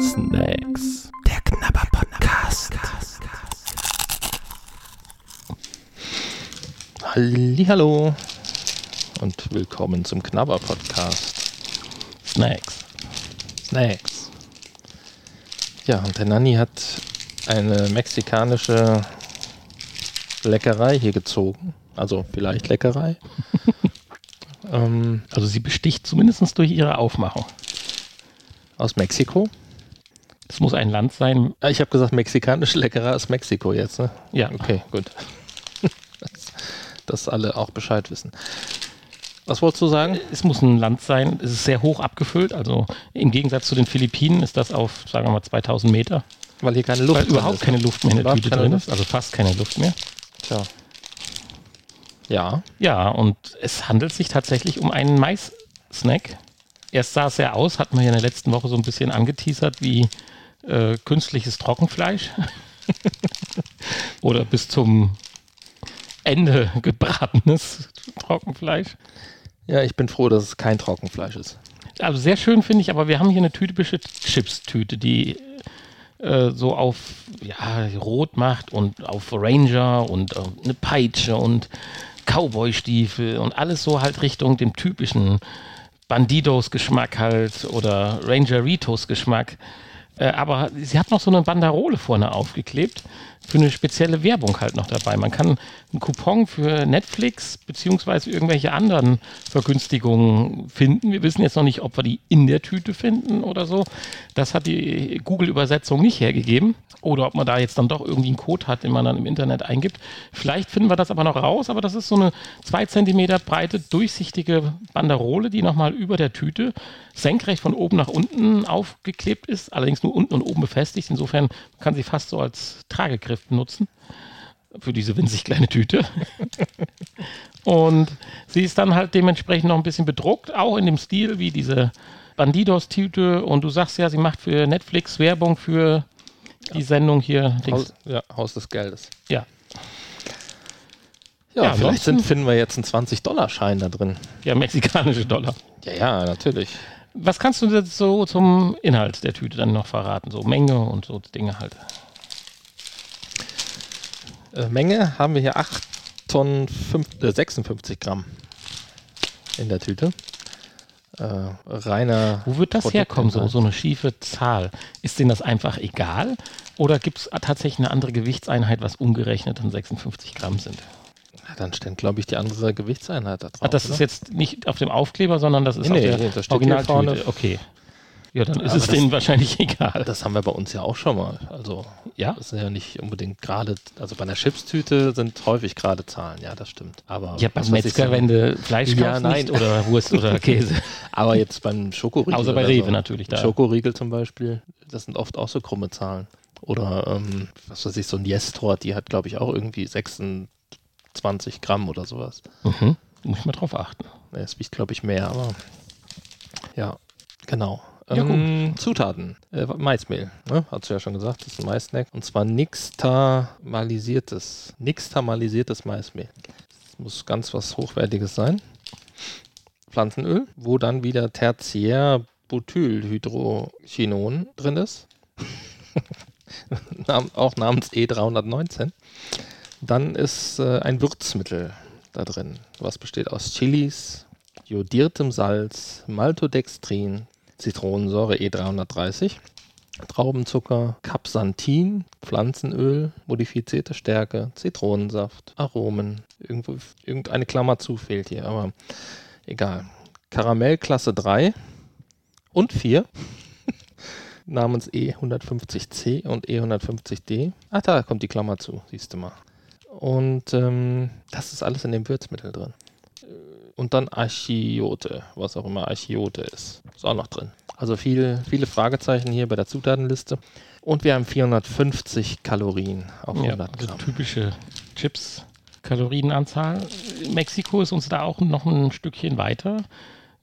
Snacks. Der Knabber Podcast. Hallo und willkommen zum Knabber Podcast. Snacks. Snacks. Ja, und der Nanni hat eine mexikanische Leckerei hier gezogen. Also vielleicht Leckerei. ähm, also sie besticht zumindest durch ihre Aufmachung. Aus Mexiko? Es muss ein Land sein. Ah, ich habe gesagt, mexikanische Leckerei aus Mexiko jetzt, ne? Ja. Okay, gut. Dass alle auch Bescheid wissen. Was wolltest du sagen? Es muss ein Land sein, es ist sehr hoch abgefüllt. Also im Gegensatz zu den Philippinen ist das auf, sagen wir mal, 2000 Meter. Weil hier keine Luft Weil überhaupt ist, keine Luft mehr in der Tüte drin ist. Also fast keine Luft mehr. Tja. Ja. Ja, und es handelt sich tatsächlich um einen Mais-Snack. Erst sah es ja aus, hatten wir ja in der letzten Woche so ein bisschen angeteasert, wie äh, künstliches Trockenfleisch. Oder bis zum Ende gebratenes Trockenfleisch. Ja, ich bin froh, dass es kein Trockenfleisch ist. Also sehr schön finde ich, aber wir haben hier eine typische Chips-Tüte, die äh, so auf ja, Rot macht und auf Ranger und äh, eine Peitsche und Cowboy-Stiefel und alles so halt Richtung dem typischen Bandidos-Geschmack halt oder Rangeritos-Geschmack. Äh, aber sie hat noch so eine Banderole vorne aufgeklebt für eine spezielle Werbung halt noch dabei. Man kann einen Coupon für Netflix beziehungsweise irgendwelche anderen Vergünstigungen finden. Wir wissen jetzt noch nicht, ob wir die in der Tüte finden oder so. Das hat die Google-Übersetzung nicht hergegeben. Oder ob man da jetzt dann doch irgendwie einen Code hat, den man dann im Internet eingibt. Vielleicht finden wir das aber noch raus, aber das ist so eine zwei Zentimeter breite, durchsichtige Banderole, die nochmal über der Tüte senkrecht von oben nach unten aufgeklebt ist, allerdings nur unten und oben befestigt. Insofern kann sie fast so als Tragegriff benutzen für diese winzig kleine Tüte. und sie ist dann halt dementsprechend noch ein bisschen bedruckt, auch in dem Stil wie diese Bandidos-Tüte. Und du sagst ja, sie macht für Netflix Werbung für die Sendung hier. Haus, ja, Haus des Geldes. Ja. Ja, ja vielleicht sind, finden wir jetzt einen 20-Dollar-Schein da drin. Ja, mexikanische Dollar. Ja, ja, natürlich. Was kannst du jetzt so zum Inhalt der Tüte dann noch verraten? So Menge und so Dinge halt. Äh, Menge haben wir hier 8 Tonnen 5, äh, 56 Gramm in der Tüte. Äh, reiner. Wo wird das herkommen, so, so eine schiefe Zahl? Ist denen das einfach egal? Oder gibt es tatsächlich eine andere Gewichtseinheit, was umgerechnet dann 56 Gramm sind? Na, dann steht, glaube ich, die andere Gewichtseinheit da drauf. Ach, das oder? ist jetzt nicht auf dem Aufkleber, sondern das ist nee, auf der nee, das Originaltüte. Okay. Ja, dann ist Aber es denen wahrscheinlich egal. Das haben wir bei uns ja auch schon mal. Also, ja, das sind ja nicht unbedingt gerade, also bei einer Chipstüte sind häufig gerade Zahlen, ja, das stimmt. Aber ja, beim Metzger, so, wenn du Fleisch ja, kaufst, nein. Nicht, oder Wurst oder Käse. Aber jetzt beim Schokoriegel. Außer bei Rewe so. natürlich. Da. Schokoriegel zum Beispiel, das sind oft auch so krumme Zahlen. Oder, ähm, was weiß ich, so ein Yes-Tort, die hat, glaube ich, auch irgendwie 26 Gramm oder sowas. Mhm. Muss ich mal drauf achten. Es wiegt, glaube ich, mehr, aber ja, genau. Ja, ähm, Zutaten. Äh, Maismehl, ne? Hast du ja schon gesagt, das ist ein Maissnack. Und zwar nixtamalisiertes. Nixtamalisiertes Maismehl. Das muss ganz was Hochwertiges sein. Pflanzenöl, wo dann wieder Tertiärbutylhydrochinon drin ist. auch namens E319. Dann ist äh, ein Würzmittel da drin, was besteht aus Chilis, jodiertem Salz, Maltodextrin, Zitronensäure E330, Traubenzucker, Capsantin, Pflanzenöl, modifizierte Stärke, Zitronensaft, Aromen. Irgendwo, irgendeine Klammer zu fehlt hier, aber egal. Karamellklasse 3 und 4 namens E150C und E150D. Ach, da kommt die Klammer zu, siehst du mal. Und ähm, das ist alles in dem Würzmittel drin und dann Archiote, was auch immer Archiote ist. Ist auch noch drin. Also viele, viele Fragezeichen hier bei der Zutatenliste. Und wir haben 450 Kalorien auf 100 ja, Gramm. typische Chips. Kalorienanzahl. Mexiko ist uns da auch noch ein Stückchen weiter.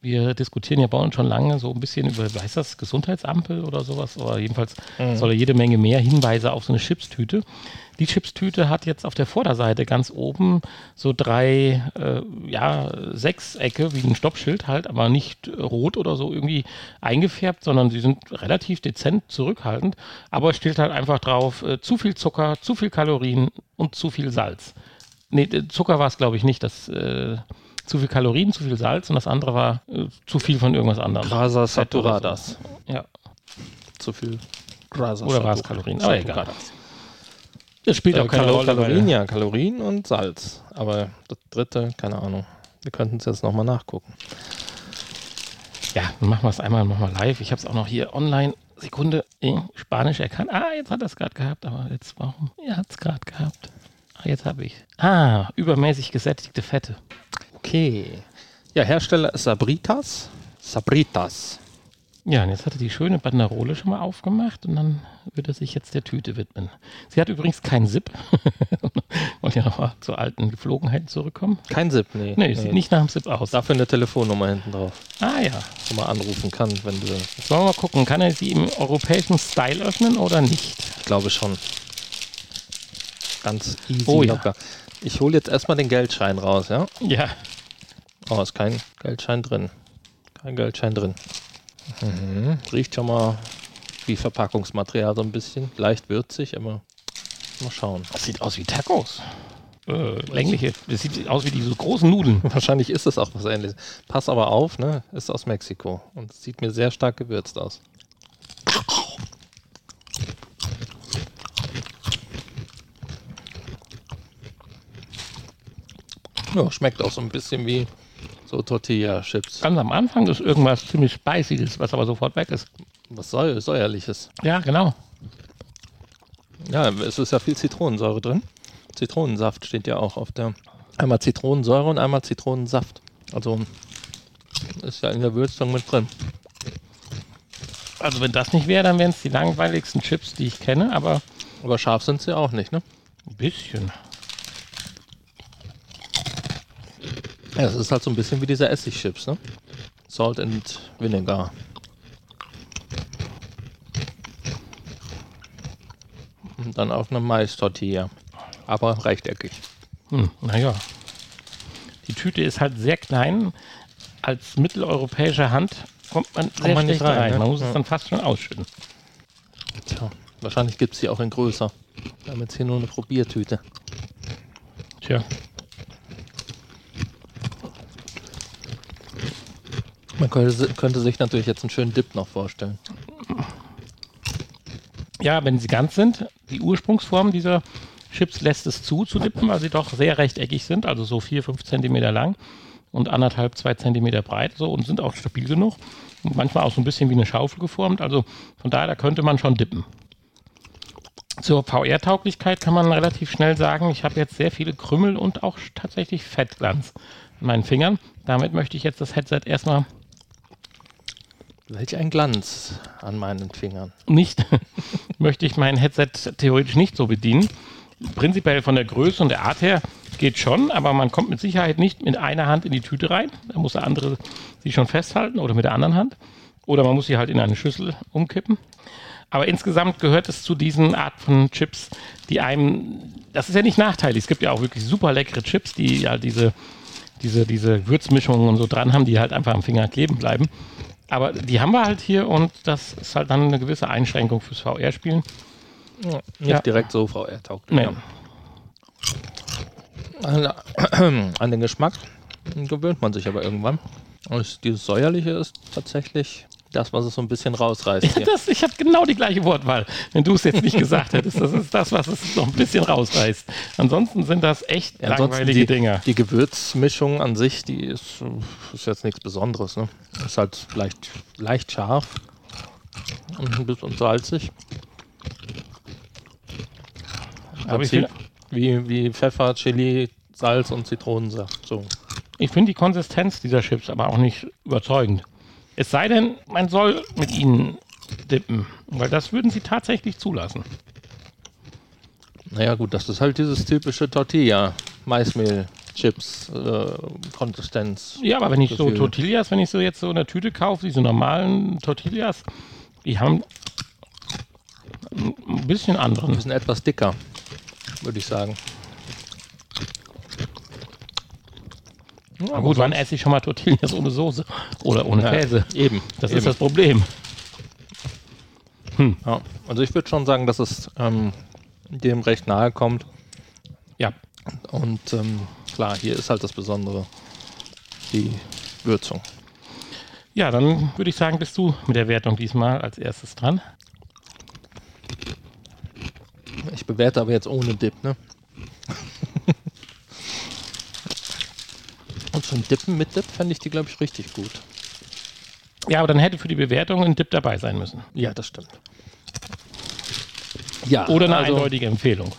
Wir diskutieren ja bei uns schon lange so ein bisschen über, wie heißt das, Gesundheitsampel oder sowas, aber jedenfalls mhm. soll er jede Menge mehr Hinweise auf so eine Chipstüte. Die Chipstüte hat jetzt auf der Vorderseite ganz oben so drei, äh, ja, Sechsecke wie ein Stoppschild halt, aber nicht rot oder so irgendwie eingefärbt, sondern sie sind relativ dezent zurückhaltend, aber steht halt einfach drauf, äh, zu viel Zucker, zu viel Kalorien und zu viel Salz. Nee, Zucker war es glaube ich nicht, das äh, zu viel Kalorien, zu viel Salz und das andere war äh, zu viel von irgendwas anderem. Grasa saturadas. Ja. Zu viel Grasa Oder war es Kalorien? Aber egal. Das spielt äh, auch keine Rolle. Kalorien, ja, Kalorien und Salz. Aber das dritte, keine Ahnung. Wir könnten es jetzt nochmal nachgucken. Ja, dann machen wir es einmal nochmal live. Ich habe es auch noch hier online. Sekunde, in Spanisch erkannt. Ah, jetzt hat er es gerade gehabt, aber jetzt warum? Er hat es gerade gehabt. Ah, jetzt habe ich. Ah, übermäßig gesättigte Fette. Okay. Ja, Hersteller ist Sabritas. Sabritas. Ja, und jetzt hat er die schöne Banderole schon mal aufgemacht und dann wird er sich jetzt der Tüte widmen. Sie hat übrigens keinen Zip. Wollt ihr nochmal zu alten Geflogenheiten zurückkommen? Kein Zip, nee. Nee, sieht nicht nach dem Zip aus. Dafür eine Telefonnummer hinten drauf. Ah ja. Wo man anrufen kann, wenn du. Jetzt wollen wir mal gucken, kann er sie im europäischen Style öffnen oder nicht? Ich glaube schon. Ganz easy oh, locker. Ja. Ich hole jetzt erstmal den Geldschein raus, ja? Ja. Oh, ist kein Geldschein drin. Kein Geldschein drin. Mhm. Riecht schon mal wie Verpackungsmaterial so ein bisschen. Leicht würzig, aber mal schauen. Das sieht aus wie Tacos. Äh, längliche. Das sieht aus wie diese großen Nudeln. Wahrscheinlich ist es auch was ähnliches. Pass aber auf, ne? Ist aus Mexiko und sieht mir sehr stark gewürzt aus. Ja, schmeckt auch so ein bisschen wie so Tortilla-Chips. Ganz am Anfang ist irgendwas ziemlich Spiciges, was aber sofort weg ist. Was säu säuerliches. Ja, genau. Ja, es ist ja viel Zitronensäure drin. Zitronensaft steht ja auch auf der. Einmal Zitronensäure und einmal Zitronensaft. Also ist ja in der Würzung mit drin. Also wenn das nicht wäre, dann wären es die langweiligsten Chips, die ich kenne, aber. Aber scharf sind sie auch nicht, ne? Ein bisschen. Ja, es ist halt so ein bisschen wie diese Essigchips, ne? Salt and Vinegar. Und dann auf eine Mais-Tortilla. Aber rechteckig. Hm, naja. Die Tüte ist halt sehr klein. Als mitteleuropäische Hand kommt man sehr man nicht rein. rein. Ne? Man muss ja. es dann fast schon ausschütten. Tja, wahrscheinlich gibt es sie auch in größer. Wir haben jetzt hier nur eine Probiertüte. Tja. Man könnte, könnte, sich natürlich jetzt einen schönen Dip noch vorstellen. Ja, wenn sie ganz sind, die Ursprungsform dieser Chips lässt es zu, zu dippen, weil sie doch sehr rechteckig sind, also so 4, 5 Zentimeter lang und anderthalb, zwei Zentimeter breit so und sind auch stabil genug. Und manchmal auch so ein bisschen wie eine Schaufel geformt. Also von daher, da könnte man schon dippen. Zur VR-Tauglichkeit kann man relativ schnell sagen, ich habe jetzt sehr viele Krümmel und auch tatsächlich Fettglanz in meinen Fingern. Damit möchte ich jetzt das Headset erstmal Welch ein Glanz an meinen Fingern. Nicht möchte ich mein Headset theoretisch nicht so bedienen. Prinzipiell von der Größe und der Art her geht schon, aber man kommt mit Sicherheit nicht mit einer Hand in die Tüte rein. Da muss der andere sie schon festhalten oder mit der anderen Hand. Oder man muss sie halt in eine Schüssel umkippen. Aber insgesamt gehört es zu diesen Art von Chips, die einem, das ist ja nicht nachteilig. Es gibt ja auch wirklich super leckere Chips, die ja diese, diese, diese Würzmischungen und so dran haben, die halt einfach am Finger kleben bleiben. Aber die haben wir halt hier und das ist halt dann eine gewisse Einschränkung fürs VR-Spielen. Ja, nicht ja. direkt so VR-tauglich. Nee. An, an, den Geschmack gewöhnt man sich aber irgendwann. Und dieses säuerliche ist tatsächlich das, was es so ein bisschen rausreißt. Ja, das, ich habe genau die gleiche Wortwahl, wenn du es jetzt nicht gesagt hättest. Das ist das, was es noch ein bisschen rausreißt. Ansonsten sind das echt ja, langweilige die, Dinger. Die Gewürzmischung an sich, die ist, ist jetzt nichts Besonderes. Ne? Ist halt leicht, leicht scharf und ein bisschen salzig. Aber ich find, wie, wie Pfeffer, Chili, Salz und Zitronensaft. So. Ich finde die Konsistenz dieser Chips aber auch nicht überzeugend. Es sei denn, man soll mit ihnen dippen, weil das würden sie tatsächlich zulassen. Naja gut, das ist halt dieses typische Tortilla, Maismehl, Chips, äh, Konsistenz. Ja, aber wenn ich so. Tortillas, wenn ich so jetzt so in der Tüte kaufe, diese normalen Tortillas, die haben ein bisschen Die anderen. sind etwas dicker, würde ich sagen. Ja, Aber gut, wann esse ich schon mal Tortillas ohne Soße oder ohne Ja, Käse? Eben. Das eben. ist das Problem. Ja. Also ich würde schon sagen, dass es ähm, dem recht nahe kommt. Ja, Und ähm, klar, hier ist halt das Besondere, die Würzung. ja, dann würde ich sagen, bist du mit der Wertung diesmal als erstes dran. Ich bewerte aber jetzt ohne Dip, ne? Zum Dippen mit Dip fände ich die, glaube ich, richtig gut. Ja, aber dann hätte für die Bewertung ein Dip dabei sein müssen. Ja, das stimmt. Ja, Oder eine also, eindeutige Empfehlung.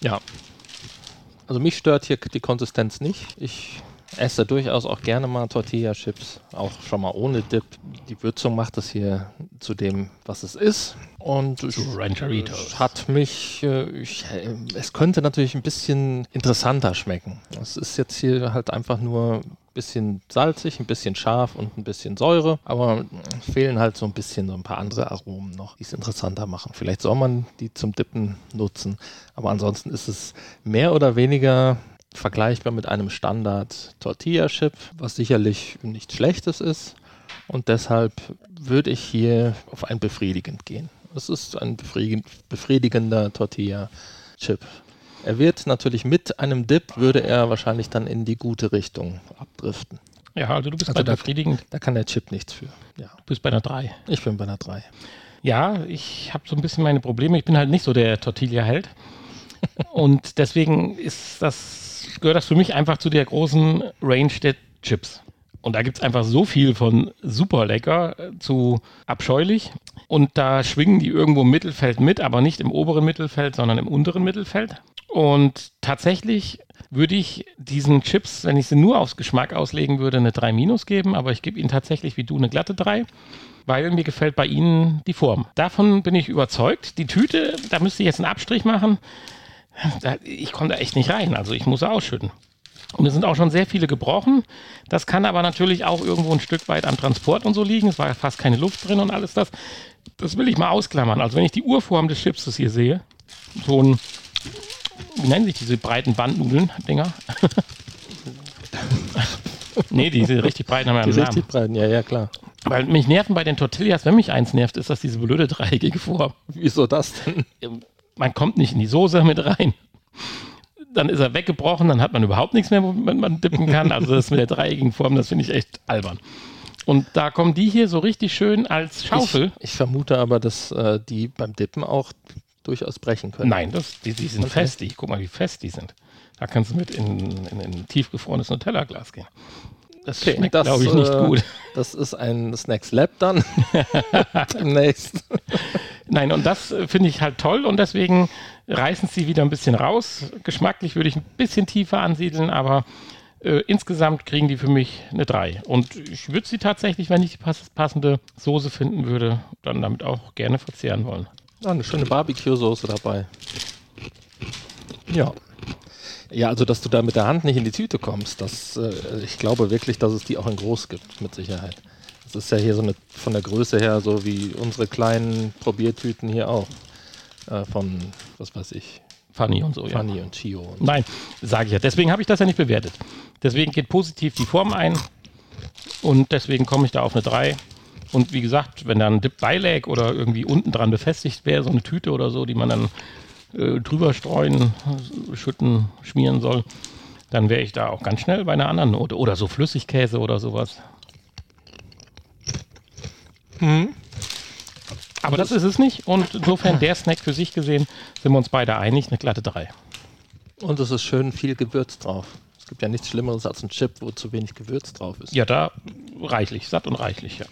Ja. Also mich stört hier die Konsistenz nicht. Ich esse durchaus auch gerne mal Tortilla-Chips, auch schon mal ohne Dip. Die Würzung macht es hier zu dem, was es ist. Und es hat mich, äh, ich, äh, es könnte natürlich ein bisschen interessanter schmecken. Es ist jetzt hier halt einfach nur ein bisschen salzig, ein bisschen scharf und ein bisschen Säure, aber fehlen halt so ein bisschen so ein paar andere Aromen noch, die es interessanter machen. Vielleicht soll man die zum Dippen nutzen, aber ansonsten ist es mehr oder weniger vergleichbar mit einem Standard Tortilla-Chip, was sicherlich nichts Schlechtes ist. Und deshalb würde ich hier auf ein befriedigend gehen. Es ist ein befriedigend, befriedigender Tortilla-Chip. Er wird natürlich mit einem Dip, würde er wahrscheinlich dann in die gute Richtung abdriften. Ja, also du bist Also bei da- befriedigend, Da kann der Chip nichts für. Ja, du bist bei einer 3. ich bin bei einer 3. Ja, ich habe so ein bisschen meine Probleme. Ich bin halt nicht so der Tortilla-Held. Und deswegen ist das, gehört das für mich einfach zu der großen Range der Chips. Und da gibt es einfach so viel von super lecker äh, zu abscheulich. Und da schwingen die irgendwo im Mittelfeld mit, aber nicht im oberen Mittelfeld, sondern im unteren Mittelfeld. Und tatsächlich würde ich diesen Chips, wenn ich sie nur aufs Geschmack auslegen würde, eine 3 minus geben, aber ich gebe ihnen tatsächlich wie du eine glatte 3 weil mir gefällt bei Ihnen die Form. Davon bin ich überzeugt. Die Tüte, da müsste ich jetzt einen Abstrich machen. Ich komme da echt nicht rein. Also ich muss ausschütten. Und es sind auch schon sehr viele gebrochen. Das kann aber natürlich auch irgendwo ein Stück weit am Transport und so liegen. Es war fast keine Luft drin und alles das. Das will ich mal ausklammern. Also wenn ich die Urform des Chipses hier sehe, so ein, wie nennen sich diese breiten Bandnudeln-Dinger? nee, diese richtig breiten haben ja Die einen Namen. richtig breiten, ja, ja, klar. Weil mich nerven bei den Tortillas, wenn mich eins nervt, ist das diese blöde dreieckige Form. Wieso das denn? Man kommt nicht in die Soße mit rein. Dann ist er weggebrochen, dann hat man überhaupt nichts mehr, womit man dippen kann. Also das mit der dreieckigen Form, das finde ich echt albern. Und da kommen die hier so richtig schön als Schaufel. Ich, ich vermute aber, dass äh, die beim Dippen auch durchaus brechen können. Nein, das, die, die sind Okay. fest. Die, guck mal, wie fest die sind. Da kannst du mit in, in, in ein tiefgefrorenes Nutella-Glas gehen. Das Okay, schmeckt, das, glaube ich, nicht äh, gut. Das ist ein Snacks Lab dann. Demnächst. Nein, und das äh, finde ich halt toll und deswegen reißen sie wieder ein bisschen raus. Geschmacklich würde ich ein bisschen tiefer ansiedeln, aber äh, insgesamt kriegen die für mich eine 3. Und ich würde sie tatsächlich, wenn ich die pass passende Soße finden würde, dann damit auch gerne verzehren wollen. Ah, eine schöne Barbecue-Soße dabei. Ja. Ja, also dass du da mit der Hand nicht in die Tüte kommst, das, äh, ich glaube wirklich, dass es die auch in groß gibt, mit Sicherheit. Das ist ja hier so eine, von der Größe her so wie unsere kleinen Probiertüten hier auch. Äh, von, was weiß ich, Fanny und so, ja. Fanny und Chio. Und Nein, sage ich ja. Deswegen habe ich das ja nicht bewertet. Deswegen geht positiv die Form ein und deswegen komme ich da auf eine 3. Und wie gesagt, wenn da ein Dip beiläg oder irgendwie unten dran befestigt wäre, so eine Tüte oder so, die man dann äh, drüber streuen, schütten, schmieren soll, dann wäre ich da auch ganz schnell bei einer anderen Note. Oder so Flüssigkäse oder sowas. Aber das ist es nicht. Und insofern der Snack für sich gesehen, sind wir uns beide einig, eine glatte 3. Und es ist schön viel Gewürz drauf. Es gibt ja nichts Schlimmeres als ein Chip, wo zu wenig Gewürz drauf ist. Ja, da reichlich, satt und reichlich, ja.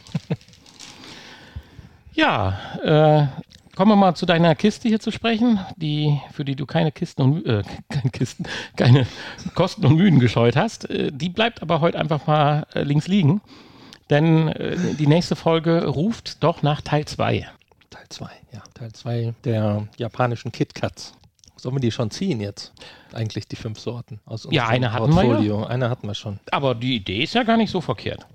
ja, äh, kommen wir mal zu deiner Kiste hier zu sprechen, die, für die du keine Kisten und äh, keine Kisten, keine Kosten und Mühen gescheut hast. Äh, die bleibt aber heute einfach mal äh, links liegen. Denn äh, die nächste Folge ruft doch nach Teil 2. Teil 2, ja. Teil 2 der japanischen KitKats. Sollen wir die schon ziehen jetzt? Eigentlich die fünf Sorten aus unserem Ja, eine hatten wir ja. Portfolio. Eine hatten wir schon. Aber die Idee ist ja gar nicht so verkehrt.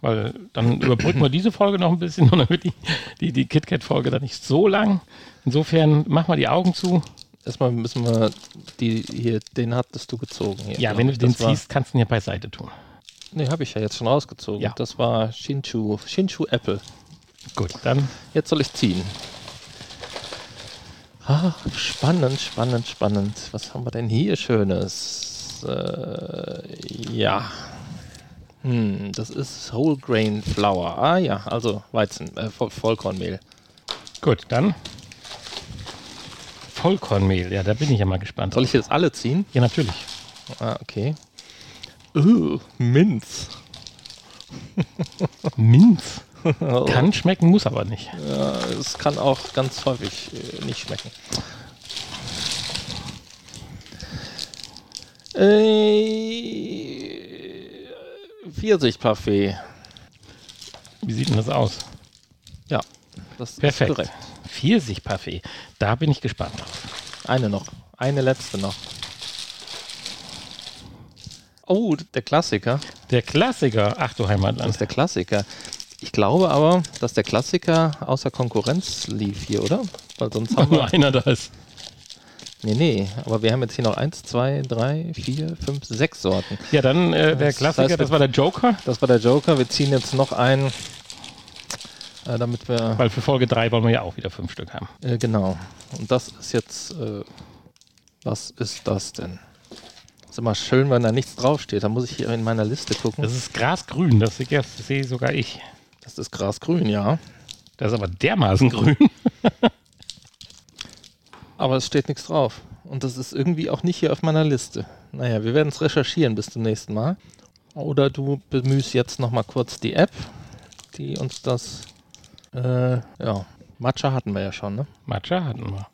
Weil dann überbrücken wir diese Folge noch ein bisschen und dann wird die, die, die KitKat-Folge dann nicht so lang. Insofern machen wir die Augen zu. Erstmal müssen wir die hier, den hattest du gezogen. Hier, Ja, wenn du den Das ziehst, kannst du ihn ja beiseite tun. Nee, habe ich ja jetzt schon rausgezogen. Ja. Das war Shinchu, Shinchu Apple. Gut, dann Jetzt soll ich ziehen. Ah, spannend, spannend, spannend. Was haben wir denn hier Schönes? Äh, ja. Hm, das ist Whole Grain Flour. Ah ja, also Weizen, äh, Voll Vollkornmehl. Gut, dann Vollkornmehl. Ja, da bin ich ja mal gespannt. Soll ich jetzt alle ziehen? Ja, natürlich. Ah, okay. Uh, Minz. Minz. Kann schmecken, muss aber nicht. Ja, es kann auch ganz häufig äh, nicht schmecken. Äh, Pfirsichparfait. Wie sieht denn das aus? Ja, das Perfekt. ist korrekt. Pfirsichparfait. Da bin ich gespannt drauf. Eine noch. Eine letzte noch. Oh, der Klassiker. Der Klassiker. Ach du Das Heimatland. ist der Klassiker. Ich glaube aber, dass der Klassiker außer Konkurrenz lief hier, oder? Weil sonst haben Nur wir. einer da ist. Nee, nee. Aber wir haben jetzt hier noch eins, zwei, drei, vier, fünf, sechs Sorten. Ja, dann äh, der Das Klassiker, heißt, das war der Joker, Das war der Joker. Wir ziehen jetzt noch einen, äh, damit wir. weil für Folge 3 wollen wir ja auch wieder fünf Stück haben. Äh, genau. Und das ist jetzt. Äh, was ist das denn? Ist immer schön, wenn da nichts draufsteht. Da muss ich hier in meiner Liste gucken. Das ist grasgrün, das sehe sogar ich. Das ist grasgrün, ja. Das ist aber dermaßen grün. Aber es steht nichts drauf. Und das ist irgendwie auch nicht hier auf meiner Liste. Naja, wir werden es recherchieren bis zum nächsten Mal. Oder du bemühst jetzt nochmal kurz die App, die uns das. Äh, ja. Matcha hatten wir ja schon, ne? Matcha hatten wir.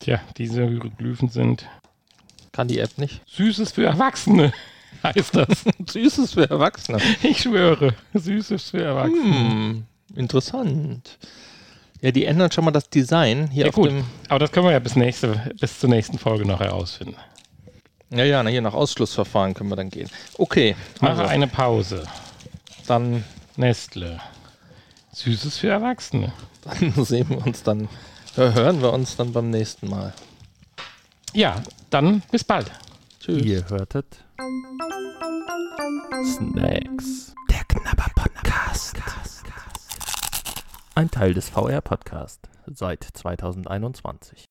Tja, diese Hieroglyphen sind Kann die App nicht. Süßes für Erwachsene, heißt das. Süßes für Erwachsene. Ich schwöre, Süßes für Erwachsene. Hm, interessant. Ja, die ändern schon mal das Design hier Ja auf gut, dem. aber das können wir ja bis, nächste, bis zur nächsten Folge noch herausfinden. Ja, ja, na, hier nach Ausschlussverfahren können wir dann gehen. Okay, Mache also, eine Pause. dann, Nestle. Süßes für Erwachsene. dann sehen wir uns dann, hören wir uns dann beim nächsten Mal. Ja, dann bis bald. Tschüss. Ihr hörtet Snacks. Der Knabber Podcast. Ein Teil des VR Podcast seit 2021.